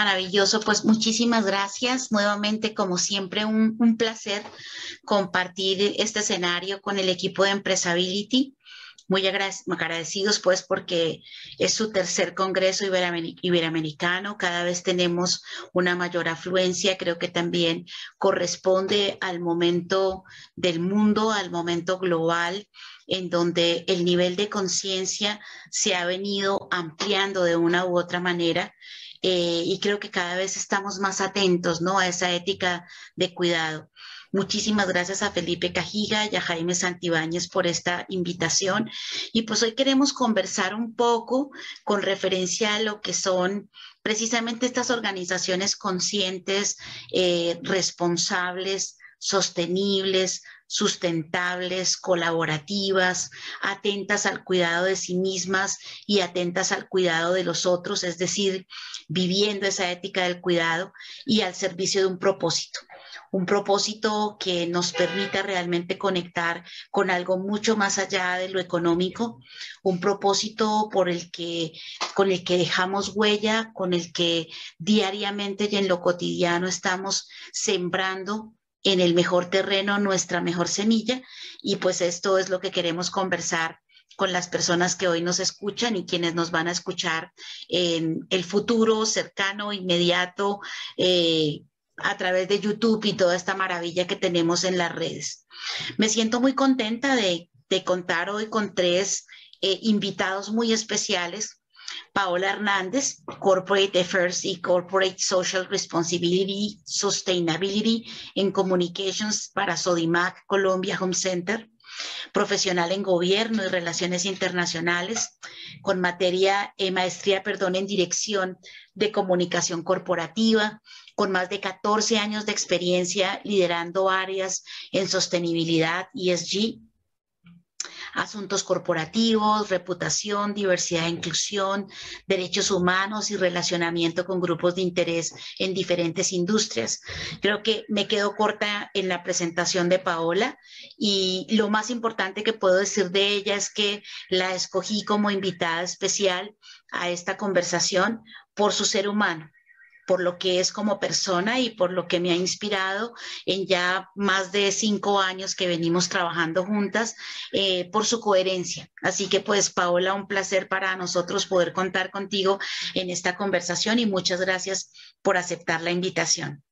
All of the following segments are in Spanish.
Maravilloso, pues muchísimas gracias. Nuevamente, como siempre, un, placer compartir este escenario con el equipo de Empresability muy agradecidos pues porque es su tercer Congreso Iberoamericano, cada vez tenemos una mayor afluencia, creo que también corresponde al momento del mundo, al momento global, en donde el nivel de conciencia se ha venido ampliando de una u otra manera. Eh, y creo que cada vez estamos más atentos ¿no? a esa ética de cuidado. Muchísimas gracias a Felipe Cajiga y a Jaime Santibáñez por esta invitación. Y pues hoy queremos conversar un poco con referencia a lo que son precisamente estas organizaciones conscientes, eh, responsables, sostenibles, sustentables, colaborativas, atentas al cuidado de sí mismas y atentas al cuidado de los otros, es decir, viviendo esa ética del cuidado y al servicio de un propósito. Un propósito que nos permita realmente conectar con algo mucho más allá de lo económico, un propósito por el que, con el que dejamos huella, con el que diariamente y en lo cotidiano estamos sembrando en el mejor terreno nuestra mejor semilla y pues esto es lo que queremos conversar con las personas que hoy nos escuchan y quienes nos van a escuchar en el futuro cercano, inmediato, eh, a través de YouTube y toda esta maravilla que tenemos en las redes. Me siento muy contenta de, contar hoy con tres eh, invitados muy especiales. Paola Hernández, Corporate Affairs y Corporate Social Responsibility Sustainability en Communications para Sodimac Colombia Home Center profesional en gobierno y relaciones internacionales, con materia, eh, maestría, perdón, en dirección de comunicación corporativa, con más de 14 años de experiencia liderando áreas en sostenibilidad, ESG, asuntos corporativos, reputación, diversidad e inclusión, derechos humanos y relacionamiento con grupos de interés en diferentes industrias. Creo que me quedo corta en la presentación de Paola y lo más importante que puedo decir de ella es que la escogí como invitada especial a esta conversación por su ser humano por lo que es como persona y por lo que me ha inspirado en ya más de cinco años que venimos trabajando juntas, eh, por su coherencia. Así que pues, Paola, un placer para nosotros poder contar contigo en esta conversación y muchas gracias por aceptar la invitación.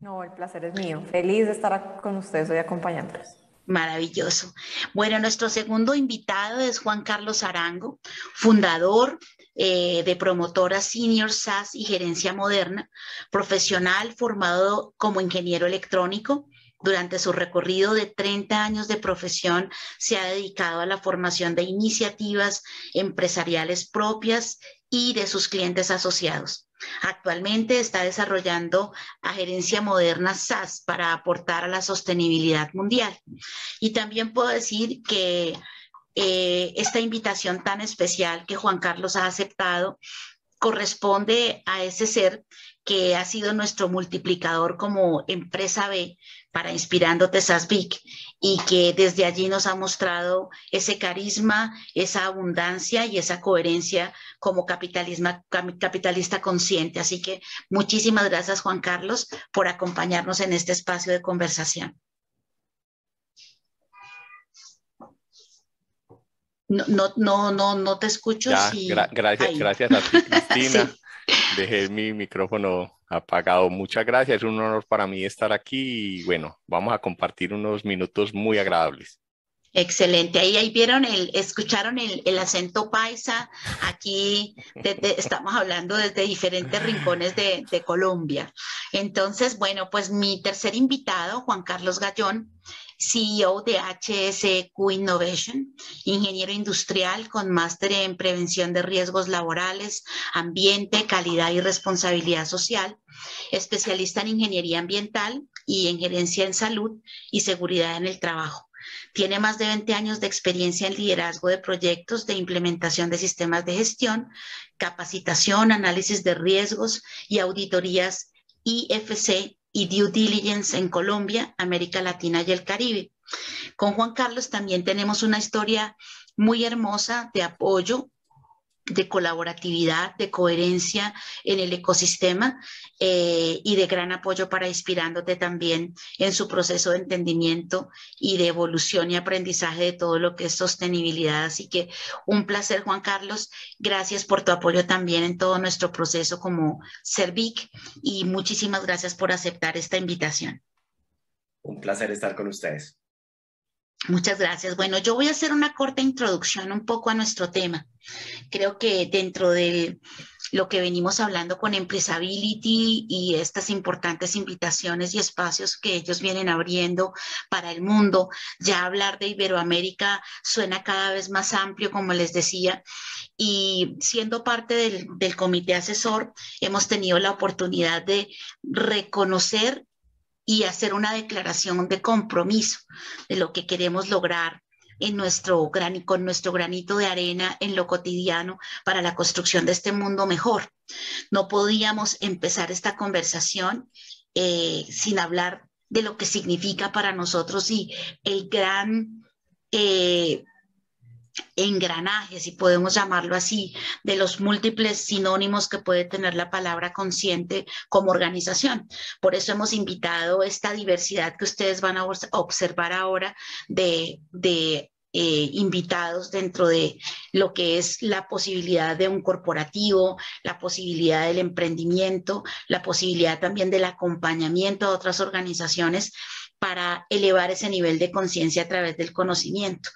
No, el placer es mío. Feliz de estar con ustedes hoy acompañándoles. Maravilloso. Bueno, nuestro segundo invitado es Juan Carlos Arango, fundador, eh, de promotora senior SaaS y gerencia moderna, profesional formado como ingeniero electrónico. Durante su recorrido de 30 años de profesión se ha dedicado a la formación de iniciativas empresariales propias y de sus clientes asociados. Actualmente está desarrollando a gerencia moderna SaaS para aportar a la sostenibilidad mundial. Y también puedo decir que eh, esta invitación tan especial que Juan Carlos ha aceptado corresponde a ese ser que ha sido nuestro multiplicador como empresa B para Inspirando Tesasvic y que desde allí nos ha mostrado ese carisma, esa abundancia y esa coherencia como capitalista consciente. Así que muchísimas gracias Juan Carlos por acompañarnos en este espacio de conversación. No, no, no, no, te escucho. gracias, gracias a ti, Cristina. Dejé mi micrófono apagado. Muchas gracias. Es un honor para mí estar aquí y bueno, vamos a compartir unos minutos muy agradables. Excelente. Ahí, ahí vieron, el, escucharon el, acento paisa. Aquí estamos hablando desde diferentes rincones de, de, Colombia. Entonces, bueno, pues mi tercer invitado, Juan Carlos Gallón, CEO de HSQ Innovation, ingeniero industrial con máster en prevención de riesgos laborales, ambiente, calidad y responsabilidad social, especialista en ingeniería ambiental y en gerencia en salud y seguridad en el trabajo. Tiene más de 20 años de experiencia en liderazgo de proyectos de implementación de sistemas de gestión, capacitación, análisis de riesgos y auditorías IFC y due diligence en Colombia, América Latina y el Caribe. Con Juan Carlos también tenemos una historia muy hermosa de apoyo de colaboratividad, de coherencia en el ecosistema eh, y de gran apoyo para inspirándote también en su proceso de entendimiento y de evolución y aprendizaje de todo lo que es sostenibilidad. Así que un placer, Juan Carlos. Gracias por tu apoyo también en todo nuestro proceso como Cervic y muchísimas gracias por aceptar esta invitación. Un placer estar con ustedes. Muchas gracias. Bueno, yo voy a hacer una corta introducción un poco a nuestro tema. Creo que dentro de lo que venimos hablando con Empresability y estas importantes invitaciones y espacios que ellos vienen abriendo para el mundo, ya hablar de Iberoamérica suena cada vez más amplio, como les decía, y siendo parte del, del comité asesor, hemos tenido la oportunidad de reconocer y hacer una declaración de compromiso de lo que queremos lograr en nuestro gran, con nuestro granito de arena en lo cotidiano para la construcción de este mundo mejor. No podíamos empezar esta conversación eh, sin hablar de lo que significa para nosotros y el gran eh, engranaje, si podemos llamarlo así, de los múltiples sinónimos que puede tener la palabra consciente como organización. Por eso hemos invitado esta diversidad que ustedes van a observar ahora de, eh, invitados dentro de lo que es la posibilidad de un corporativo, la posibilidad del emprendimiento, la posibilidad también del acompañamiento a otras organizaciones para elevar ese nivel de conciencia a través del conocimiento.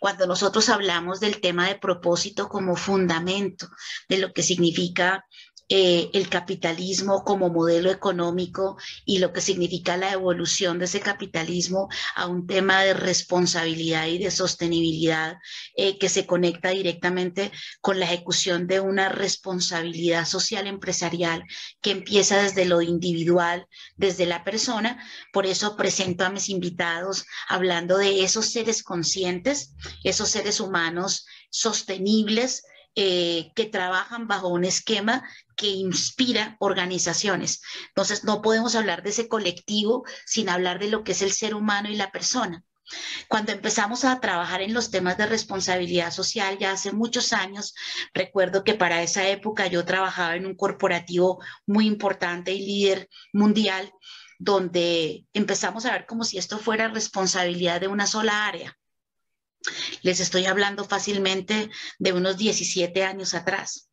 Cuando nosotros hablamos del tema de propósito como fundamento de lo que significa eh, el capitalismo como modelo económico y lo que significa la evolución de ese capitalismo a un tema de responsabilidad y de sostenibilidad eh, que se conecta directamente con la ejecución de una responsabilidad social empresarial que empieza desde lo individual, desde la persona. Por eso presento a mis invitados hablando de esos seres conscientes, esos seres humanos sostenibles, eh, que trabajan bajo un esquema que inspira organizaciones. Entonces, no podemos hablar de ese colectivo sin hablar de lo que es el ser humano y la persona. Cuando empezamos a trabajar en los temas de responsabilidad social, ya hace muchos años, recuerdo que para esa época yo trabajaba en un corporativo muy importante y líder mundial, donde empezamos a ver como si esto fuera responsabilidad de una sola área. Les estoy hablando fácilmente de unos 17 años atrás.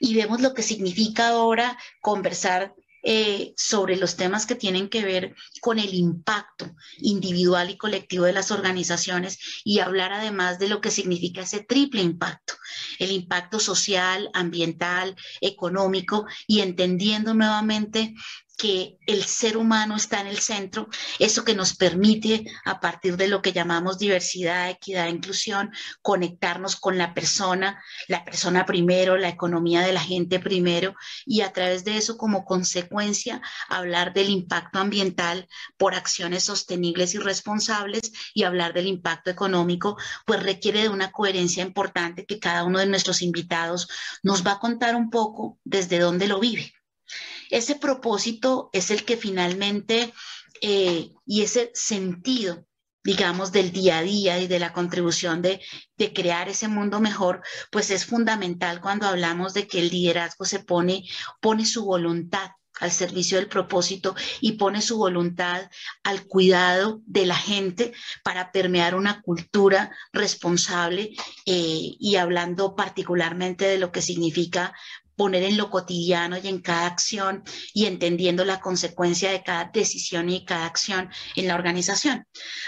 Y vemos lo que significa ahora conversar eh, sobre los temas que tienen que ver con el impacto individual y colectivo de las organizaciones y hablar además de lo que significa ese triple impacto, el impacto social, ambiental, económico y entendiendo nuevamente que el ser humano está en el centro, eso que nos permite, a partir de lo que llamamos diversidad, equidad e inclusión, conectarnos con la persona, la persona primero, la economía de la gente primero, y a través de eso, como consecuencia, hablar del impacto ambiental por acciones sostenibles y responsables y hablar del impacto económico, pues requiere de una coherencia importante que cada uno de nuestros invitados nos va a contar un poco desde dónde lo vive. Ese propósito es el que finalmente eh, y ese sentido digamos, del día a día y de la contribución de, crear ese mundo mejor, pues es fundamental cuando hablamos de que el liderazgo se pone, pone su voluntad al servicio del propósito y pone su voluntad al cuidado de la gente para permear una cultura responsable eh, y hablando particularmente de lo que significa poner en lo cotidiano y en cada acción y entendiendo la consecuencia de cada decisión y cada acción en la organización.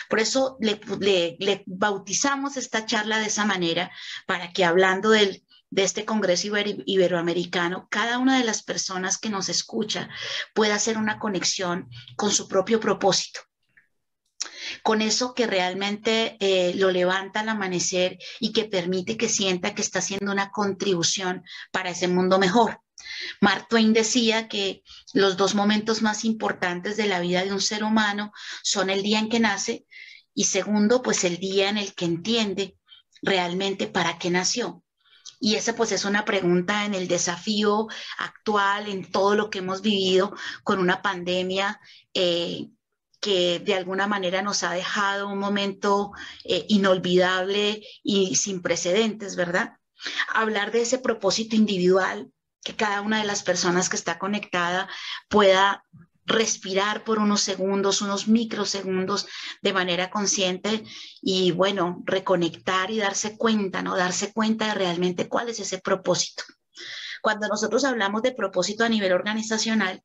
Por eso le, bautizamos esta charla de esa manera para que hablando de este Congreso Iberoamericano, cada una de las personas que nos escucha pueda hacer una conexión con su propio propósito con eso que realmente eh, lo levanta al amanecer y que permite que sienta que está haciendo una contribución para ese mundo mejor. Mark Twain decía que los dos momentos más importantes de la vida de un ser humano son el día en que nace y segundo, pues el día en el que entiende realmente para qué nació. Y esa pues es una pregunta en el desafío actual, en todo lo que hemos vivido con una pandemia eh, que de alguna manera nos ha dejado un momento eh, inolvidable y sin precedentes, ¿verdad? hablar de ese propósito individual, que cada una de las personas que está conectada pueda respirar por unos segundos, unos microsegundos de manera consciente y bueno, reconectar y darse cuenta, ¿no? Darse cuenta de realmente cuál es ese propósito. Cuando nosotros hablamos de propósito a nivel organizacional,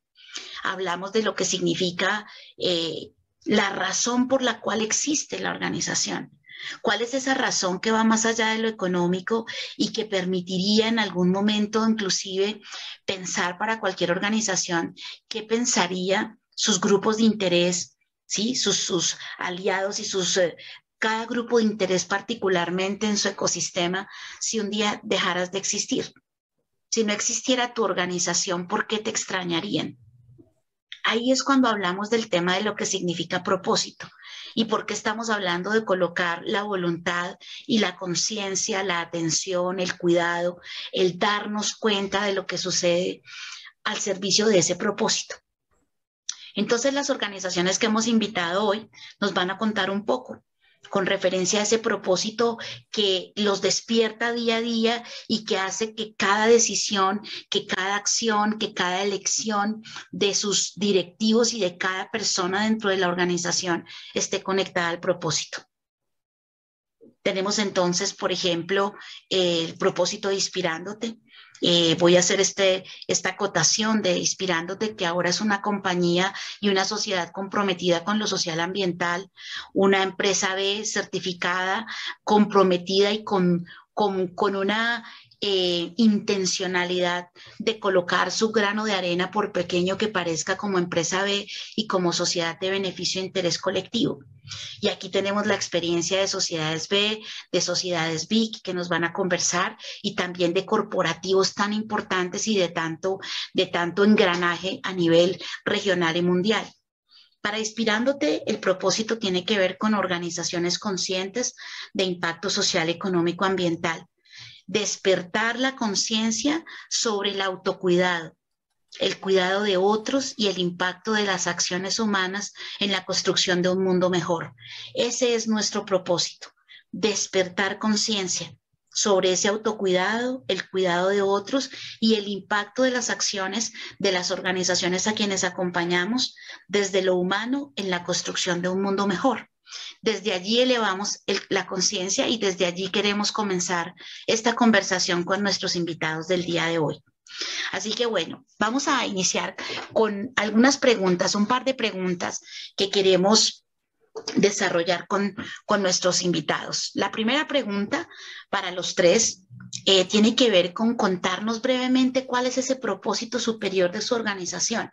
hablamos de lo que significa eh, la razón por la cual existe la organización. ¿Cuál es esa razón que va más allá de lo económico y que permitiría en algún momento inclusive pensar para cualquier organización qué pensaría sus grupos de interés, ¿sí? sus, aliados y sus... Eh, cada grupo de interés particularmente en su ecosistema si un día dejaras de existir. Si no existiera tu organización, ¿por qué te extrañarían? Ahí es cuando hablamos del tema de lo que significa propósito y por qué estamos hablando de colocar la voluntad y la conciencia, la atención, el cuidado, el darnos cuenta de lo que sucede al servicio de ese propósito. Entonces las organizaciones que hemos invitado hoy nos van a contar un poco con referencia a ese propósito que los despierta día a día y que hace que cada decisión, que cada acción, que cada elección de sus directivos y de cada persona dentro de la organización esté conectada al propósito. Tenemos entonces, por ejemplo, el propósito de inspirándote, eh, voy a hacer este, esta acotación de Inspirándote, que ahora es una compañía y una sociedad comprometida con lo social ambiental, una empresa B certificada, comprometida y con, con, con una eh, intencionalidad de colocar su grano de arena, por pequeño que parezca, como empresa B y como sociedad de beneficio e interés colectivo. Y aquí tenemos la experiencia de sociedades B, de sociedades BIC que nos van a conversar y también de corporativos tan importantes y de tanto, de tanto engranaje a nivel regional y mundial. Para Inspirándote, el propósito tiene que ver con organizaciones conscientes de impacto social, económico, ambiental despertar la conciencia sobre el autocuidado, el cuidado de otros y el impacto de las acciones humanas en la construcción de un mundo mejor. Ese es nuestro propósito, despertar conciencia sobre ese autocuidado, el cuidado de otros y el impacto de las acciones de las organizaciones a quienes acompañamos desde lo humano en la construcción de un mundo mejor. Desde allí elevamos la conciencia y desde allí queremos comenzar esta conversación con nuestros invitados del día de hoy. Así que bueno, vamos a iniciar con algunas preguntas, un par de preguntas que queremos desarrollar con, con nuestros invitados. La primera pregunta para los tres eh, tiene que ver con contarnos brevemente cuál es ese propósito superior de su organización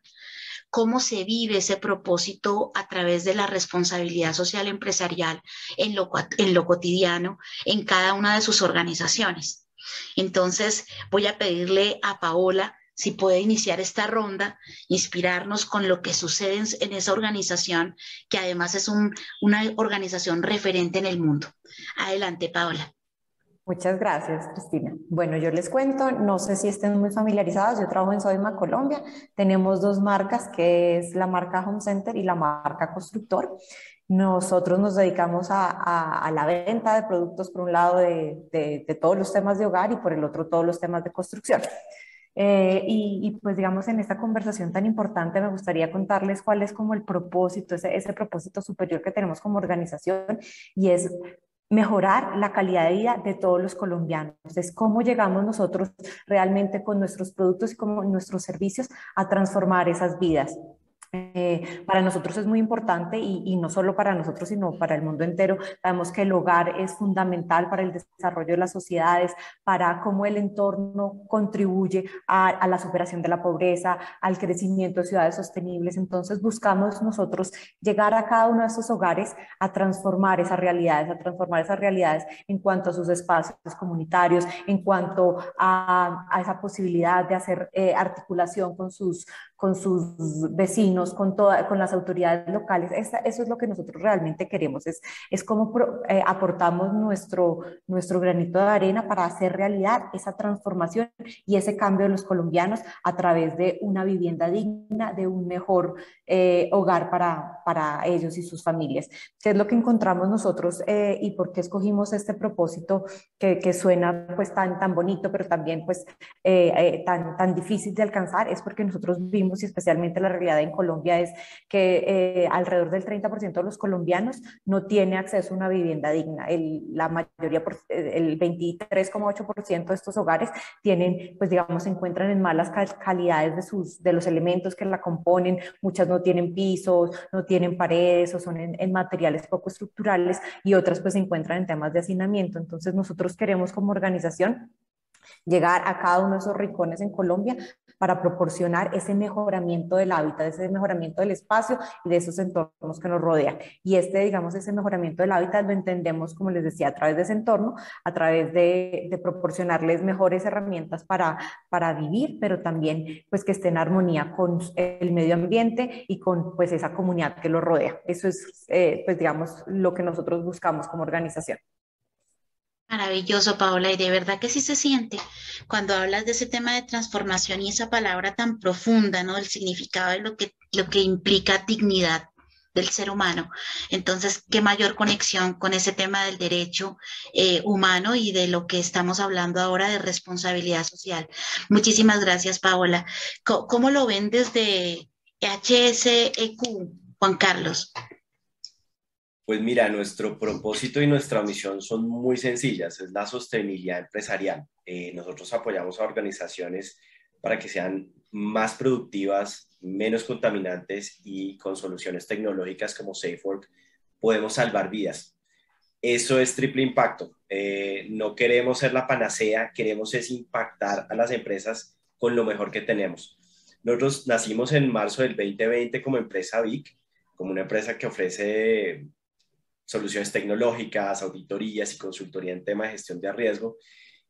cómo se vive ese propósito a través de la responsabilidad social empresarial en lo, cotidiano en cada una de sus organizaciones. Entonces, voy a pedirle a Paola si puede iniciar esta ronda, inspirarnos con lo que sucede en, esa organización, que además es una organización referente en el mundo. Adelante, Paola. Muchas gracias, Cristina. Bueno, yo les cuento, no sé si estén muy familiarizados, yo trabajo en Sodima Colombia, tenemos dos marcas, que es la marca Home Center y la marca Constructor. Nosotros nos dedicamos a, la venta de productos, por un lado, de, todos los temas de hogar y por el otro, todos los temas de construcción. Eh, y, pues digamos, en esta conversación tan importante me gustaría contarles cuál es como el propósito, ese, ese propósito superior que tenemos como organización y es mejorar la calidad de vida de todos los colombianos. Es cómo llegamos nosotros realmente con nuestros productos y con nuestros servicios a transformar esas vidas. Eh, para nosotros es muy importante y, no solo para nosotros, sino para el mundo entero. Sabemos que el hogar es fundamental para el desarrollo de las sociedades, para cómo el entorno contribuye a, la superación de la pobreza, al crecimiento de ciudades sostenibles. Entonces buscamos nosotros llegar a cada uno de esos hogares a transformar esas realidades, a transformar esas realidades en cuanto a sus espacios comunitarios, en cuanto a, esa posibilidad de hacer eh, articulación con sus, con sus vecinos con, toda, con las autoridades locales. eso es lo que nosotros realmente queremos, es, es cómo eh, aportamos nuestro, nuestro granito de arena para hacer realidad esa transformación y ese cambio de los colombianos a través de una vivienda digna, de un mejor eh, hogar para, para ellos y sus familias. ¿Qué es lo que encontramos nosotros eh, y por qué escogimos este propósito que, que, suena pues tan, tan bonito, pero también pues tan, tan difícil de alcanzar? Es porque nosotros vimos y especialmente la realidad en Colombia es que alrededor del 30% de los colombianos no tiene acceso a una vivienda digna. El, la mayoría, el 23,8% de estos hogares tienen, pues digamos, se encuentran en malas calidades de, sus, de los elementos que la componen. Muchas no tienen pisos, no tienen paredes o son en, en materiales poco estructurales y otras pues se encuentran en temas de hacinamiento. Entonces nosotros queremos como organización llegar a cada uno de esos rincones en Colombia para proporcionar ese mejoramiento del hábitat, ese mejoramiento del espacio y de esos entornos que nos rodean. Y este, digamos, ese mejoramiento del hábitat lo entendemos, como les decía, a través de ese entorno, a través de, proporcionarles mejores herramientas para, para vivir, pero también pues que esté en armonía con el medio ambiente y con pues esa comunidad que lo rodea. Eso es, eh, pues digamos, lo que nosotros buscamos como organización. Maravilloso, Paola, y de verdad que sí se siente cuando hablas de ese tema de transformación y esa palabra tan profunda, ¿no? El significado de lo que, lo que implica dignidad del ser humano. Entonces, qué mayor conexión con ese tema del derecho eh, humano y de lo que estamos hablando ahora de responsabilidad social. Muchísimas gracias, Paola. ¿Cómo, lo ven desde HSEQ, Juan Carlos? Pues mira, nuestro propósito y nuestra misión son muy sencillas, es la sostenibilidad empresarial. Eh, nosotros apoyamos a organizaciones para que sean más productivas, menos contaminantes y con soluciones tecnológicas como SafeWork podemos salvar vidas. Eso es triple impacto. Eh, no queremos ser la panacea, queremos es impactar a las empresas con lo mejor que tenemos. Nosotros nacimos en marzo del 2020 como empresa VIC, como una empresa que ofrece soluciones tecnológicas, auditorías y consultoría en tema de gestión de riesgo.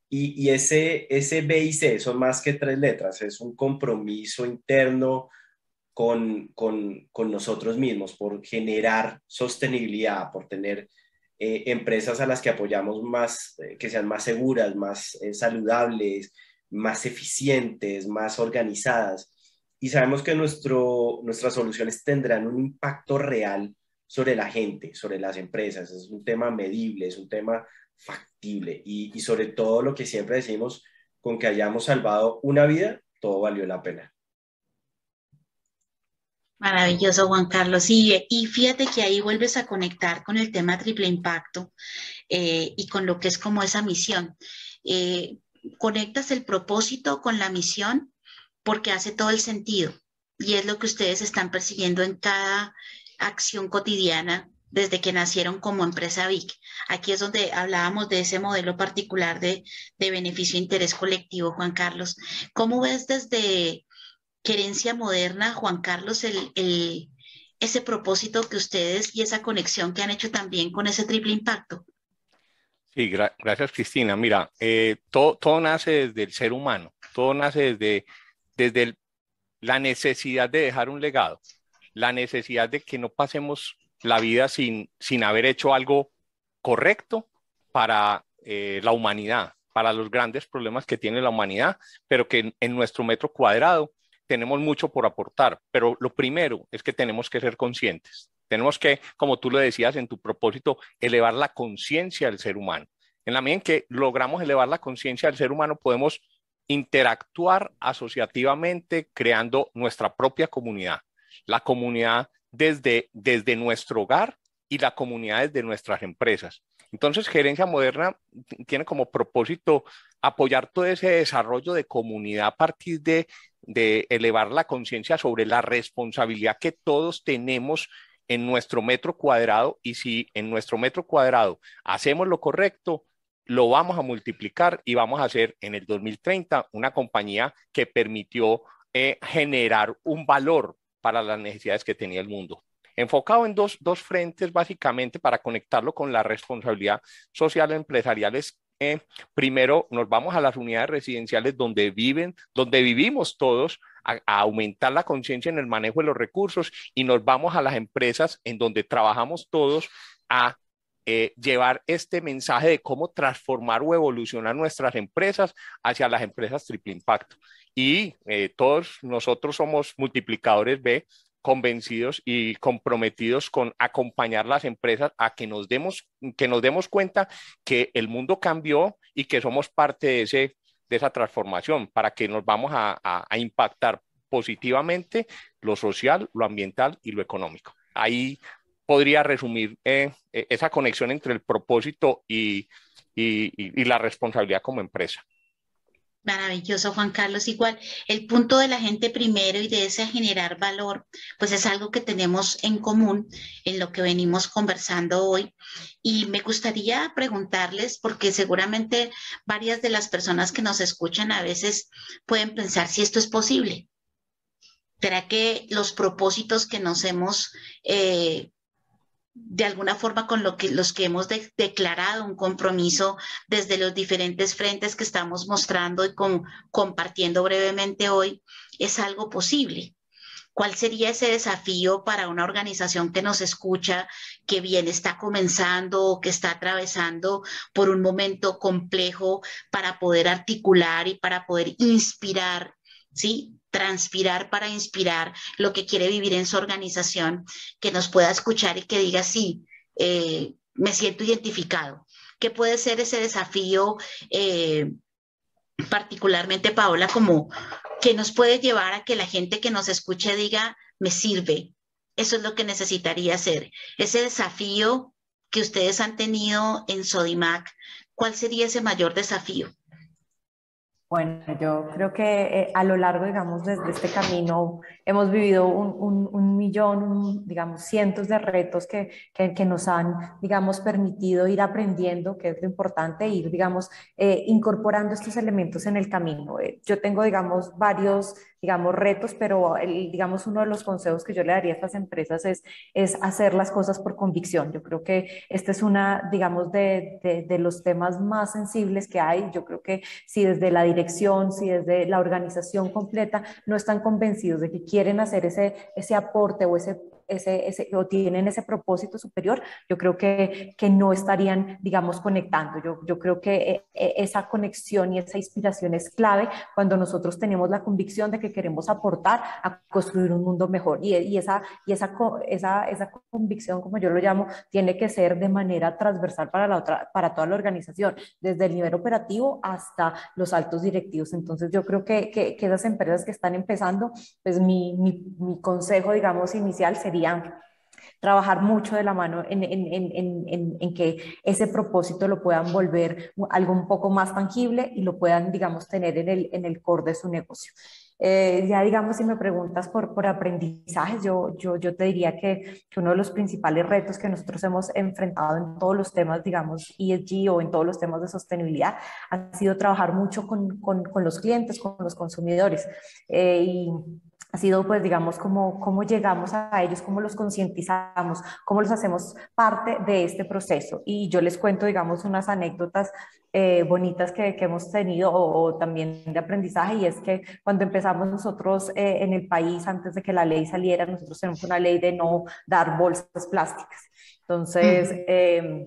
Y, y ese, ese B y C son más que tres letras, es un compromiso interno con, con, con nosotros mismos por generar sostenibilidad, por tener eh, empresas a las que apoyamos más, eh, que sean más seguras, más eh, saludables, más eficientes, más organizadas. Y sabemos que nuestro, nuestras soluciones tendrán un impacto real sobre la gente, sobre las empresas. Es un tema medible, es un tema factible y, sobre todo lo que siempre decimos, con que hayamos salvado una vida, todo valió la pena. Maravilloso, Juan Carlos. Y, y fíjate que ahí vuelves a conectar con el tema triple impacto eh, y con lo que es como esa misión. Eh, conectas el propósito con la misión porque hace todo el sentido y es lo que ustedes están persiguiendo en cada acción cotidiana desde que nacieron como empresa VIC. Aquí es donde hablábamos de ese modelo particular de, beneficio e interés colectivo, Juan Carlos. ¿Cómo ves desde Querencia Moderna, Juan Carlos, el, ese propósito que ustedes y esa conexión que han hecho también con ese triple impacto? Sí, gracias Cristina. Mira, eh, todo, todo, nace desde el ser humano, todo nace desde, desde la necesidad de dejar un legado la necesidad de que no pasemos la vida sin, sin haber hecho algo correcto para eh, la humanidad, para los grandes problemas que tiene la humanidad, pero que en, nuestro metro cuadrado tenemos mucho por aportar. Pero lo primero es que tenemos que ser conscientes. Tenemos que, como tú lo decías en tu propósito, elevar la conciencia del ser humano. En la medida en que logramos elevar la conciencia del ser humano, podemos interactuar asociativamente creando nuestra propia comunidad la comunidad desde, desde nuestro hogar y la comunidad desde nuestras empresas. Entonces, Gerencia Moderna tiene como propósito apoyar todo ese desarrollo de comunidad a partir de, de elevar la conciencia sobre la responsabilidad que todos tenemos en nuestro metro cuadrado y si en nuestro metro cuadrado hacemos lo correcto, lo vamos a multiplicar y vamos a hacer en el 2030 una compañía que permitió eh, generar un valor para las necesidades que tenía el mundo. Enfocado en dos, dos frentes básicamente para conectarlo con la responsabilidad social empresarial es primero nos vamos a las unidades residenciales donde viven, donde vivimos todos a, aumentar la conciencia en el manejo de los recursos y nos vamos a las empresas en donde trabajamos todos a eh, llevar este mensaje de cómo transformar o evolucionar nuestras empresas hacia las empresas triple impacto. Y eh, todos nosotros somos multiplicadores B convencidos y comprometidos con acompañar las empresas a que nos demos, que nos demos cuenta que el mundo cambió y que somos parte de, ese, de esa transformación para que nos vamos a, impactar positivamente lo social, lo ambiental y lo económico. Ahí podría resumir eh, eh, esa conexión entre el propósito y, la responsabilidad como empresa. Maravilloso, Juan Carlos. Igual, el punto de la gente primero y de ese generar valor, pues es algo que tenemos en común en lo que venimos conversando hoy. Y me gustaría preguntarles, porque seguramente varias de las personas que nos escuchan a veces pueden pensar si esto es posible. ¿Será que los propósitos que nos hemos eh, de alguna forma con lo que, los que hemos declarado un compromiso desde los diferentes frentes que estamos mostrando y compartiendo brevemente hoy, es algo posible. ¿Cuál sería ese desafío para una organización que nos escucha, que bien está comenzando o que está atravesando por un momento complejo para poder articular y para poder inspirar, ¿sí? Transpirar para inspirar lo que quiere vivir en su organización, que nos pueda escuchar y que diga, sí, eh, me siento identificado. ¿Qué puede ser ese desafío, eh, particularmente, Paola, como que nos puede llevar a que la gente que nos escuche diga, me sirve? Eso es lo que necesitaría hacer. Ese desafío que ustedes han tenido en Sodimac, ¿cuál sería ese mayor desafío? Bueno, yo creo que eh, a lo largo, digamos, desde este camino hemos vivido un, un, millón, digamos, cientos de retos que, que, nos han, digamos, permitido ir aprendiendo, que es lo importante, ir, digamos, eh, incorporando estos elementos en el camino. Eh, yo tengo, digamos, varios digamos, retos, pero el, digamos, uno de los consejos que yo le daría a estas empresas es, es hacer las cosas por convicción. Yo creo que este es una, digamos, de, de, de los temas más sensibles que hay. Yo creo que si desde la dirección, si desde la organización completa no están convencidos de que quieren hacer ese, ese aporte o ese ese, ese, o tienen ese propósito superior, yo creo que, que no estarían, digamos, conectando. Yo, yo creo que eh, eh, esa conexión y esa inspiración es clave cuando nosotros tenemos la convicción de que queremos aportar a construir un mundo mejor. Y, y, esa, y esa, esa, esa convicción, como yo lo llamo, tiene que ser de manera transversal para, la otra, para toda la organización, desde el nivel operativo hasta los altos directivos. Entonces, yo creo que, que, que esas empresas que están empezando, pues mi, mi, mi consejo, digamos, inicial sería trabajar mucho de la mano en, en, que ese propósito lo puedan volver algo un poco más tangible y lo puedan, digamos, tener en el, en el core de su negocio. Eh, ya digamos, si me preguntas por, por aprendizajes, yo, yo, yo te diría que, que, uno de los principales retos que nosotros hemos enfrentado en todos los temas, digamos, ESG o en todos los temas de sostenibilidad, ha sido trabajar mucho con, con, con los clientes, con los consumidores. Eh, y ha sido, pues, digamos, cómo, cómo llegamos a ellos, cómo los concientizamos, cómo los hacemos parte de este proceso. Y yo les cuento, digamos, unas anécdotas eh, bonitas que, que, hemos tenido o, también de aprendizaje y es que cuando empezamos nosotros eh, en el país, antes de que la ley saliera, nosotros tenemos una ley de no dar bolsas plásticas. Entonces, eh,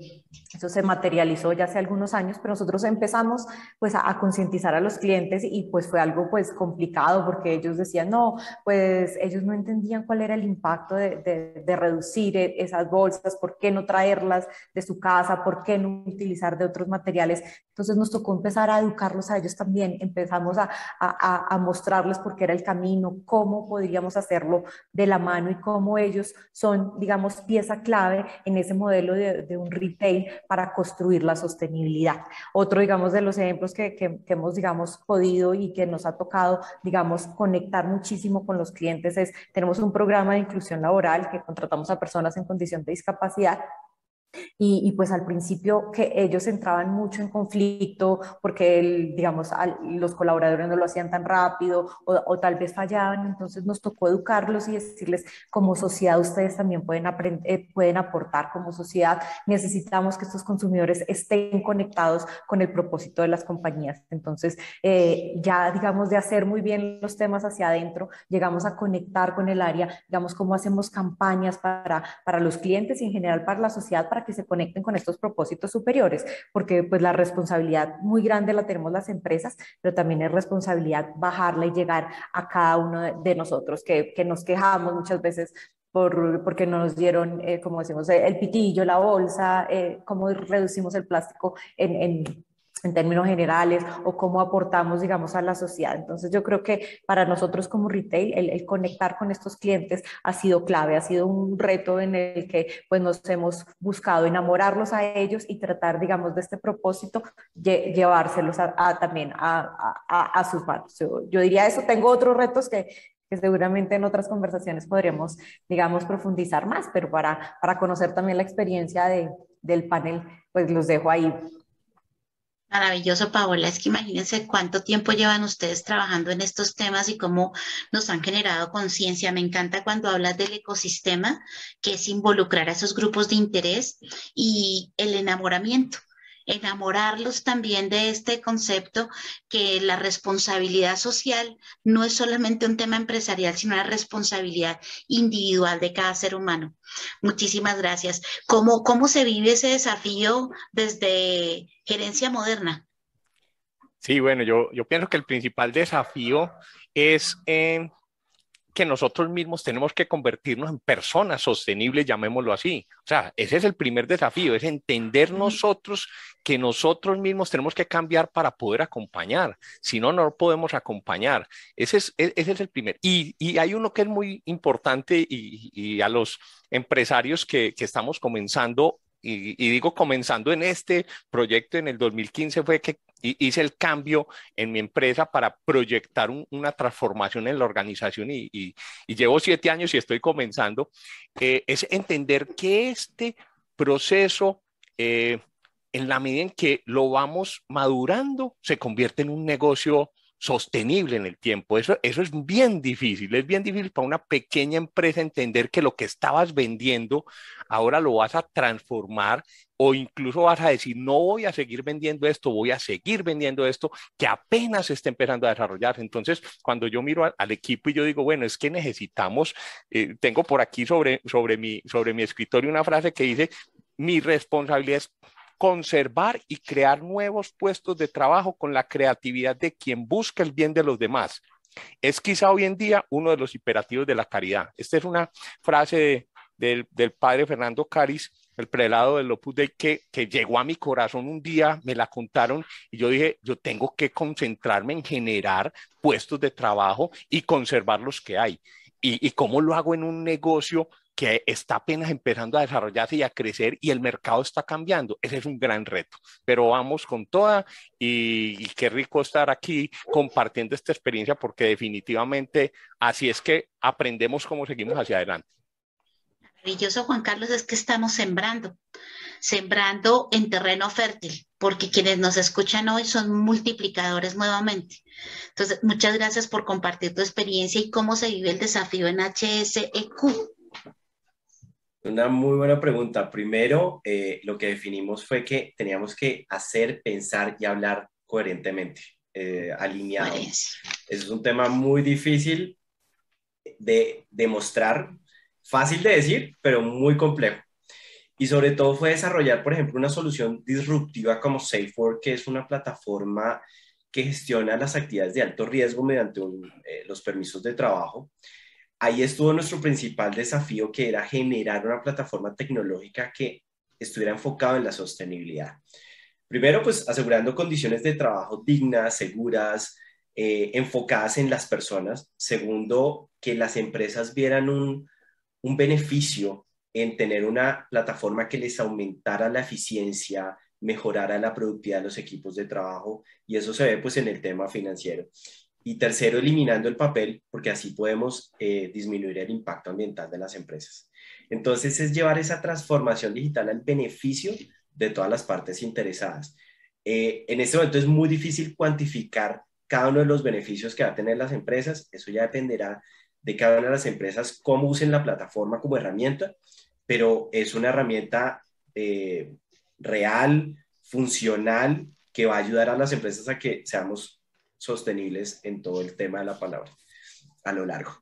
eso se materializó ya hace algunos años, pero nosotros empezamos pues a, concientizar a los clientes y pues fue algo pues complicado porque ellos decían, no, pues ellos no entendían cuál era el impacto de, de, reducir e, esas bolsas, por qué no traerlas de su casa, por qué no utilizar de otros materiales. Entonces nos tocó empezar a educarlos a ellos también, empezamos a, a, a mostrarles por qué era el camino, cómo podríamos hacerlo de la mano y cómo ellos son, digamos, pieza clave en ese modelo de, de un retail para construir la sostenibilidad. Otro, digamos, de los ejemplos que, que, hemos, digamos, podido y que nos ha tocado, digamos, conectar muchísimo con los clientes es, tenemos un programa de inclusión laboral que contratamos a personas en condición de discapacidad Y, pues al principio que ellos entraban mucho en conflicto porque, digamos, los colaboradores no lo hacían tan rápido o, tal vez fallaban, entonces nos tocó educarlos y decirles, como sociedad ustedes también pueden, eh, pueden aportar, como sociedad necesitamos que estos consumidores estén conectados con el propósito de las compañías. Entonces, eh, ya digamos de hacer muy bien los temas hacia adentro, llegamos a conectar con el área, digamos, cómo hacemos campañas para, para los clientes y en general para la sociedad, para que se conecten con estos propósitos superiores, porque pues la responsabilidad muy grande la tenemos las empresas, pero también es responsabilidad bajarla y llegar a cada uno de, nosotros, que, que, nos quejamos muchas veces por, porque nos dieron, eh, como decimos, el pitillo, la bolsa, eh, cómo reducimos el plástico en, en en términos generales o cómo aportamos, digamos, a la sociedad. Entonces, yo creo que para nosotros como retail, el, conectar con estos clientes ha sido clave, ha sido un reto en el que pues nos hemos buscado enamorarlos a ellos y tratar, digamos, de este propósito, llevárselos a, también a, a, sus manos. Yo, yo, diría eso, tengo otros retos que, que seguramente en otras conversaciones podremos, digamos, profundizar más, pero para, para conocer también la experiencia de, del panel, pues los dejo ahí Maravilloso, Paola. Es que imagínense cuánto tiempo llevan ustedes trabajando en estos temas y cómo nos han generado conciencia. Me encanta cuando hablas del ecosistema, que es involucrar a esos grupos de interés y el enamoramiento enamorarlos también de este concepto que la responsabilidad social no es solamente un tema empresarial, sino una responsabilidad individual de cada ser humano. Muchísimas gracias. ¿Cómo, cómo se vive ese desafío desde gerencia moderna? Sí, bueno, yo, yo pienso que el principal desafío es que nosotros mismos tenemos que convertirnos en personas sostenibles, llamémoslo así. O sea, ese es el primer desafío, es entender nosotros que nosotros mismos tenemos que cambiar para poder acompañar. Si no, no podemos acompañar. Ese es, e, ese es el primer. Y, y, hay uno que es muy importante y, y a los empresarios que, que estamos comenzando y, digo comenzando en este proyecto en el 2015 fue que hice el cambio en mi empresa para proyectar una transformación en la organización y, llevo siete años y estoy comenzando, eh, es entender que este proceso, eh, en la medida en que lo vamos madurando, se convierte en un negocio sostenible en el tiempo. Eso, eso es bien difícil, es bien difícil para una pequeña empresa entender que lo que estabas vendiendo ahora lo vas a transformar o incluso vas a decir, no voy a seguir vendiendo esto, voy a seguir vendiendo esto que apenas está empezando a desarrollarse. Entonces, cuando yo miro al equipo y yo digo, bueno, es que necesitamos, eh, tengo por aquí sobre, sobre, mi, sobre mi escritorio una frase que dice, mi responsabilidad es conservar y crear nuevos puestos de trabajo con la creatividad de quien busca el bien de los demás. Es quizá hoy en día uno de los imperativos de la caridad. Esta es una frase del, padre Fernando Caris, el prelado del Opus Dei, que, que llegó a mi corazón un día, me la contaron y yo dije, yo tengo que concentrarme en generar puestos de trabajo y conservar los que hay. ¿Y, y cómo lo hago en un negocio que está apenas empezando a desarrollarse y a crecer y el mercado está cambiando. Ese es un gran reto, pero vamos con toda y, qué rico estar aquí compartiendo esta experiencia porque definitivamente así es que aprendemos cómo seguimos hacia adelante. Maravilloso, Juan Carlos, es que estamos sembrando, sembrando en terreno fértil, porque quienes nos escuchan hoy son multiplicadores nuevamente. Entonces, muchas gracias por compartir tu experiencia y cómo se vive el desafío en HSEQ. Una muy buena pregunta. Primero, eh, lo que definimos fue que teníamos que hacer, pensar y hablar coherentemente, eh, alineado. Eso es un tema muy difícil de demostrar, fácil de decir, pero muy complejo. Y sobre todo fue desarrollar, por ejemplo, una solución disruptiva como SafeWork, que es una plataforma que gestiona las actividades de alto riesgo mediante eh, los permisos de trabajo ahí estuvo nuestro principal desafío, que era generar una plataforma tecnológica que estuviera enfocada en la sostenibilidad. Primero, pues asegurando condiciones de trabajo dignas, seguras, eh, enfocadas en las personas. Segundo, que las empresas vieran un, un beneficio en tener una plataforma que les aumentara la eficiencia, mejorara la productividad de los equipos de trabajo y eso se ve pues en el tema financiero. Y tercero, eliminando el papel, porque así podemos eh, disminuir el impacto ambiental de las empresas. Entonces, es llevar esa transformación digital al beneficio de todas las partes interesadas. Eh, en este momento es muy difícil cuantificar cada uno de los beneficios que va a tener las empresas. Eso ya dependerá de cada una de las empresas cómo usen la plataforma como herramienta, pero es una herramienta eh, real, funcional, que va a ayudar a las empresas a que seamos sostenibles en todo el tema de la palabra a lo largo.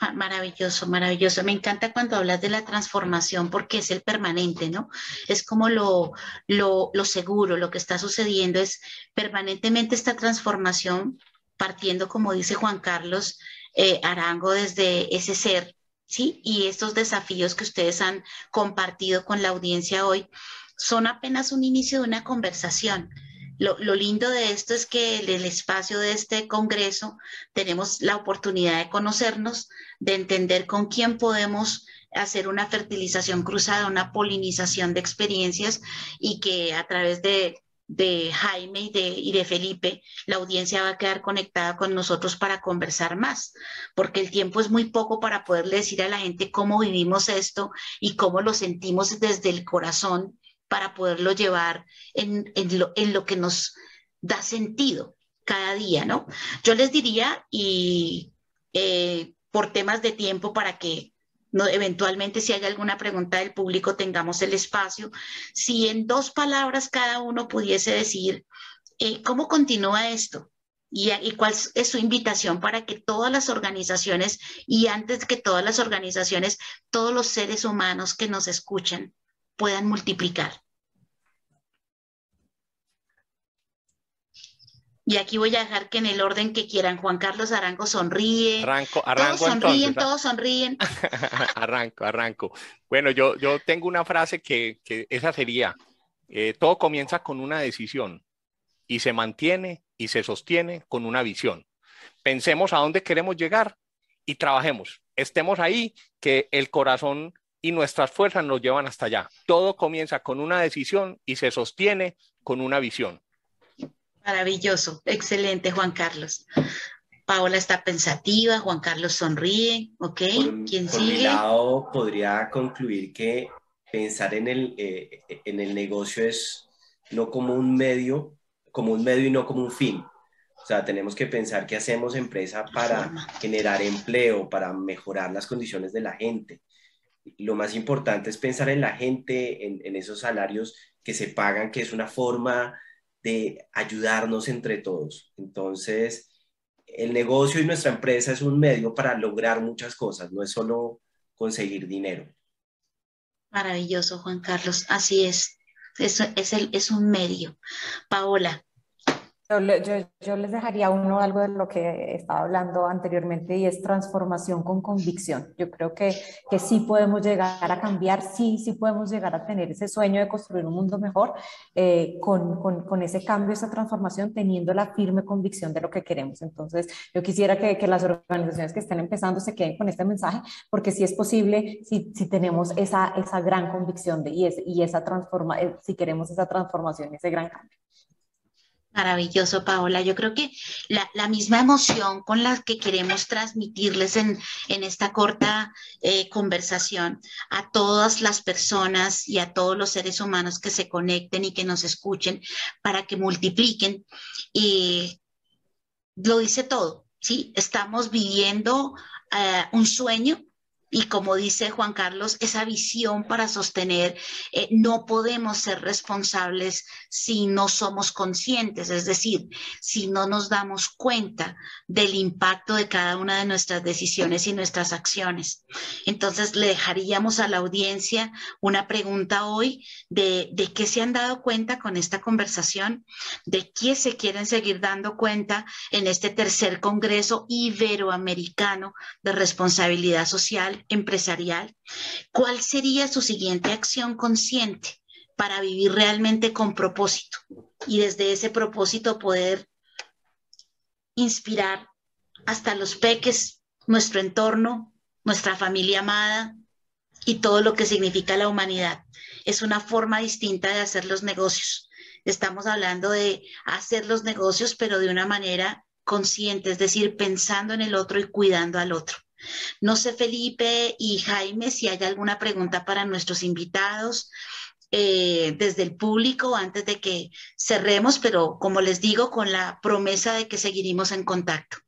Ah, maravilloso, maravilloso. Me encanta cuando hablas de la transformación porque es el permanente, ¿no? Es como lo, lo, lo seguro, lo que está sucediendo es permanentemente esta transformación partiendo, como dice Juan Carlos eh, Arango, desde ese ser, ¿sí? Y estos desafíos que ustedes han compartido con la audiencia hoy son apenas un inicio de una conversación. Lo, lindo de esto es que en el espacio de este Congreso tenemos la oportunidad de conocernos, de entender con quién podemos hacer una fertilización cruzada, una polinización de experiencias y que a través de, Jaime y de, y de Felipe, la audiencia va a quedar conectada con nosotros para conversar más, porque el tiempo es muy poco para poderle decir a la gente cómo vivimos esto y cómo lo sentimos desde el corazón para poderlo llevar en, lo, que nos da sentido cada día, ¿no? Yo les diría, y eh, por temas de tiempo, para que eventualmente si hay alguna pregunta del público tengamos el espacio, si en dos palabras cada uno pudiese decir, eh, ¿cómo continúa esto? Y, cuál es su invitación para que todas las organizaciones y antes que todas las organizaciones, todos los seres humanos que nos escuchan puedan multiplicar. Y aquí voy a dejar que en el orden que quieran, Juan Carlos Arango sonríe. Arranco, arranco todos sonríen, todos sonríen. arranco, arranco. Bueno, yo, yo tengo una frase que, que esa sería, eh, todo comienza con una decisión y se mantiene y se sostiene con una visión. Pensemos a dónde queremos llegar y trabajemos. Estemos ahí, que el corazón y nuestras fuerzas nos llevan hasta allá. Todo comienza con una decisión y se sostiene con una visión. Maravilloso, excelente, Juan Carlos. Paola está pensativa, Juan Carlos sonríe, ¿ok? ¿Quién por Mi lado, podría concluir que pensar en el, eh, en el negocio es no como un medio, como un medio y no como un fin. O sea, tenemos que pensar qué hacemos empresa para generar empleo, para mejorar las condiciones de la gente. Lo más importante es pensar en la gente, en, en esos salarios que se pagan, que es una forma de ayudarnos entre todos. Entonces, el negocio y nuestra empresa es un medio para lograr muchas cosas, no es solo conseguir dinero. Maravilloso, Juan Carlos, así es. Eso es, el, es un medio. Paola, yo, les dejaría uno algo de lo que estaba hablando anteriormente y es transformación con convicción. Yo creo que, que sí podemos llegar a cambiar, sí, sí podemos llegar a tener ese sueño de construir un mundo mejor eh, con, con, ese cambio, esa transformación, teniendo la firme convicción de lo que queremos. Entonces, yo quisiera que, que las organizaciones que estén empezando se queden con este mensaje, porque sí es posible si, si tenemos esa, esa gran convicción de, y, y esa transforma, eh, si queremos esa transformación, ese gran cambio. Maravilloso, Paola. Yo creo que la, misma emoción con la que queremos transmitirles en, esta corta eh, conversación a todas las personas y a todos los seres humanos que se conecten y que nos escuchen para que multipliquen. Y lo dice todo, ¿sí? Estamos viviendo eh, un sueño y como dice Juan Carlos, esa visión para sostener, eh, no podemos ser responsables si no somos conscientes, es decir, si no nos damos cuenta del impacto de cada una de nuestras decisiones y nuestras acciones. Entonces, le dejaríamos a la audiencia una pregunta hoy de, de qué se han dado cuenta con esta conversación, de qué se quieren seguir dando cuenta en este tercer Congreso Iberoamericano de Responsabilidad Social empresarial, ¿cuál sería su siguiente acción consciente para vivir realmente con propósito? Y desde ese propósito poder inspirar hasta los peques, nuestro entorno, nuestra familia amada y todo lo que significa la humanidad. Es una forma distinta de hacer los negocios. Estamos hablando de hacer los negocios, pero de una manera consciente, es decir, pensando en el otro y cuidando al otro. No sé, Felipe y Jaime, si hay alguna pregunta para nuestros invitados eh, desde el público antes de que cerremos, pero como les digo, con la promesa de que seguiremos en contacto.